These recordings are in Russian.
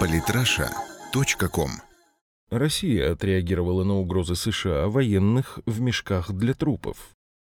Политраша.ком Россия отреагировала на угрозы США военных в мешках для трупов.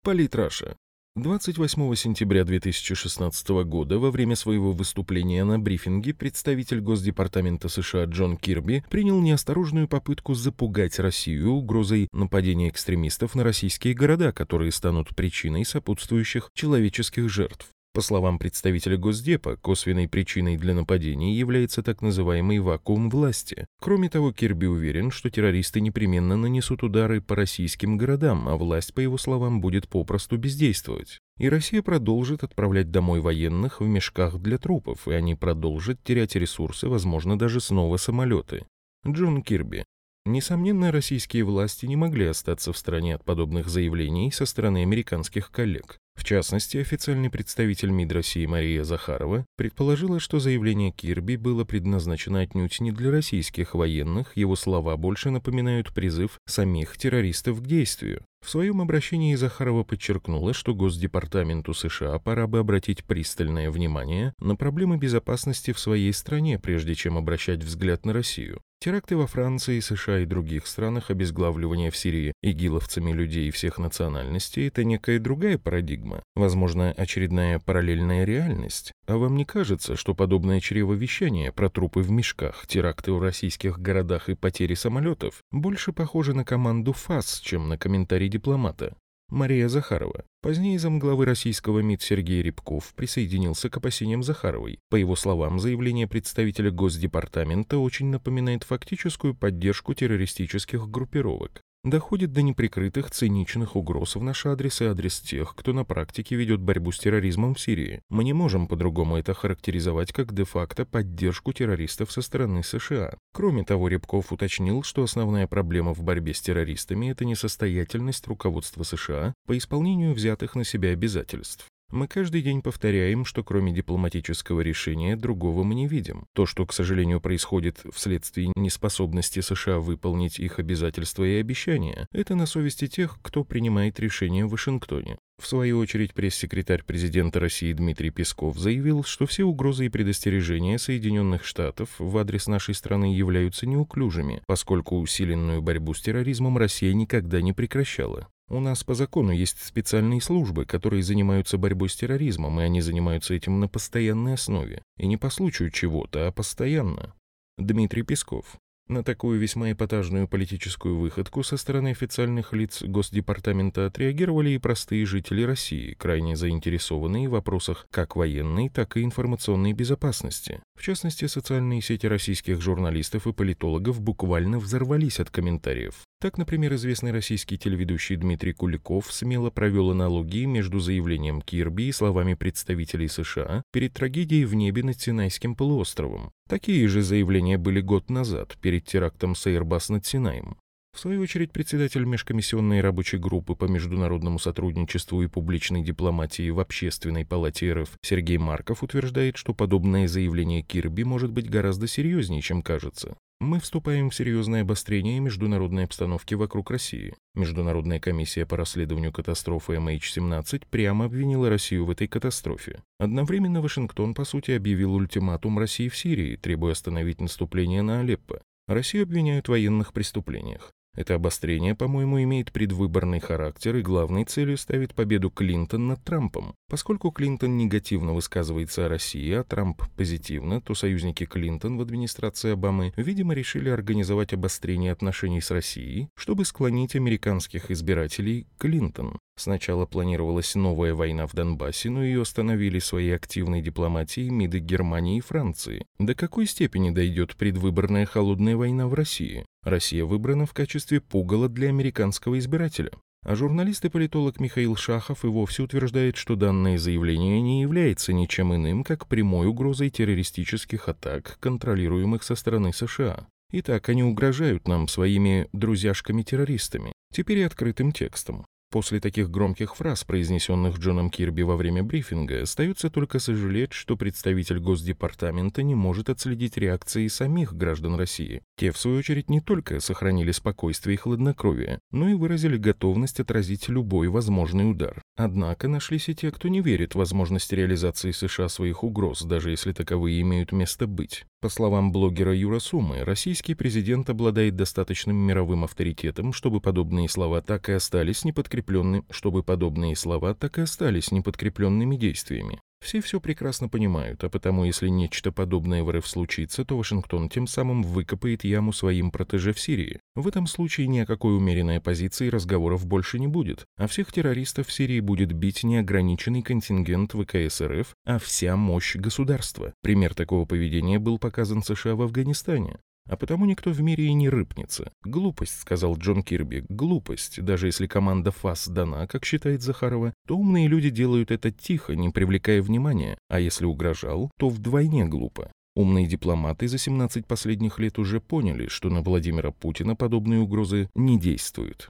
Политраша. 28 сентября 2016 года во время своего выступления на брифинге представитель Госдепартамента США Джон Кирби принял неосторожную попытку запугать Россию угрозой нападения экстремистов на российские города, которые станут причиной сопутствующих человеческих жертв. По словам представителя Госдепа, косвенной причиной для нападений является так называемый вакуум власти. Кроме того, Кирби уверен, что террористы непременно нанесут удары по российским городам, а власть, по его словам, будет попросту бездействовать. И Россия продолжит отправлять домой военных в мешках для трупов, и они продолжат терять ресурсы, возможно, даже снова самолеты. Джон Кирби. Несомненно, российские власти не могли остаться в стороне от подобных заявлений со стороны американских коллег. В частности, официальный представитель МИД России Мария Захарова предположила, что заявление Кирби было предназначено отнюдь не для российских военных, его слова больше напоминают призыв самих террористов к действию. В своем обращении Захарова подчеркнула, что Госдепартаменту США пора бы обратить пристальное внимание на проблемы безопасности в своей стране, прежде чем обращать взгляд на Россию. Теракты во Франции, США и других странах, обезглавливание в Сирии игиловцами людей всех национальностей – это некая другая парадигма, возможно, очередная параллельная реальность. А вам не кажется, что подобное чревовещание про трупы в мешках, теракты в российских городах и потери самолетов больше похоже на команду ФАС, чем на комментарий дипломата? Мария Захарова. Позднее замглавы российского МИД Сергей Рябков присоединился к опасениям Захаровой. По его словам, заявление представителя Госдепартамента очень напоминает фактическую поддержку террористических группировок доходит до неприкрытых циничных угроз в наш адрес и адрес тех, кто на практике ведет борьбу с терроризмом в Сирии. Мы не можем по-другому это характеризовать как де-факто поддержку террористов со стороны США. Кроме того, Рябков уточнил, что основная проблема в борьбе с террористами – это несостоятельность руководства США по исполнению взятых на себя обязательств. Мы каждый день повторяем, что кроме дипломатического решения другого мы не видим. То, что, к сожалению, происходит вследствие неспособности США выполнить их обязательства и обещания, это на совести тех, кто принимает решения в Вашингтоне. В свою очередь, пресс-секретарь президента России Дмитрий Песков заявил, что все угрозы и предостережения Соединенных Штатов в адрес нашей страны являются неуклюжими, поскольку усиленную борьбу с терроризмом Россия никогда не прекращала. У нас по закону есть специальные службы, которые занимаются борьбой с терроризмом, и они занимаются этим на постоянной основе. И не по случаю чего-то, а постоянно. Дмитрий Песков. На такую весьма эпатажную политическую выходку со стороны официальных лиц Госдепартамента отреагировали и простые жители России, крайне заинтересованные в вопросах как военной, так и информационной безопасности. В частности, социальные сети российских журналистов и политологов буквально взорвались от комментариев. Так, например, известный российский телеведущий Дмитрий Куликов смело провел аналогии между заявлением Кирби и словами представителей США перед трагедией в небе над Синайским полуостровом. Такие же заявления были год назад, перед терактом с Airbus над Синаем. В свою очередь, председатель межкомиссионной рабочей группы по международному сотрудничеству и публичной дипломатии в Общественной палате РФ Сергей Марков утверждает, что подобное заявление Кирби может быть гораздо серьезнее, чем кажется. Мы вступаем в серьезное обострение международной обстановки вокруг России. Международная комиссия по расследованию катастрофы MH17 прямо обвинила Россию в этой катастрофе. Одновременно Вашингтон, по сути, объявил ультиматум России в Сирии, требуя остановить наступление на Алеппо. Россию обвиняют в военных преступлениях. Это обострение, по-моему, имеет предвыборный характер и главной целью ставит победу Клинтон над Трампом. Поскольку Клинтон негативно высказывается о России, а Трамп позитивно, то союзники Клинтон в администрации Обамы, видимо, решили организовать обострение отношений с Россией, чтобы склонить американских избирателей Клинтон. Сначала планировалась новая война в Донбассе, но ее остановили своей активной дипломатией МИДы Германии и Франции. До какой степени дойдет предвыборная холодная война в России? Россия выбрана в качестве пугала для американского избирателя. А журналист и политолог Михаил Шахов и вовсе утверждает, что данное заявление не является ничем иным, как прямой угрозой террористических атак, контролируемых со стороны США. Итак, они угрожают нам своими друзьяшками-террористами. Теперь и открытым текстом. После таких громких фраз, произнесенных Джоном Кирби во время брифинга, остается только сожалеть, что представитель Госдепартамента не может отследить реакции самих граждан России. Те, в свою очередь, не только сохранили спокойствие и хладнокровие, но и выразили готовность отразить любой возможный удар. Однако нашлись и те, кто не верит в возможность реализации США своих угроз, даже если таковые имеют место быть. По словам блогера Юра Сумы, российский президент обладает достаточным мировым авторитетом, чтобы подобные слова так и остались неподкрепленными, чтобы подобные слова так и остались неподкрепленными действиями. Все все прекрасно понимают, а потому если нечто подобное в РФ случится, то Вашингтон тем самым выкопает яму своим протеже в Сирии. В этом случае ни о какой умеренной оппозиции разговоров больше не будет, а всех террористов в Сирии будет бить неограниченный контингент ВКС РФ, а вся мощь государства. Пример такого поведения был показан США в Афганистане. А потому никто в мире и не рыпнется. Глупость, сказал Джон Кирби, глупость. Даже если команда ФАС дана, как считает Захарова, то умные люди делают это тихо, не привлекая внимания. А если угрожал, то вдвойне глупо. Умные дипломаты за 17 последних лет уже поняли, что на Владимира Путина подобные угрозы не действуют.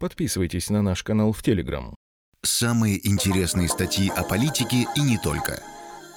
Подписывайтесь на наш канал в Телеграм. Самые интересные статьи о политике и не только –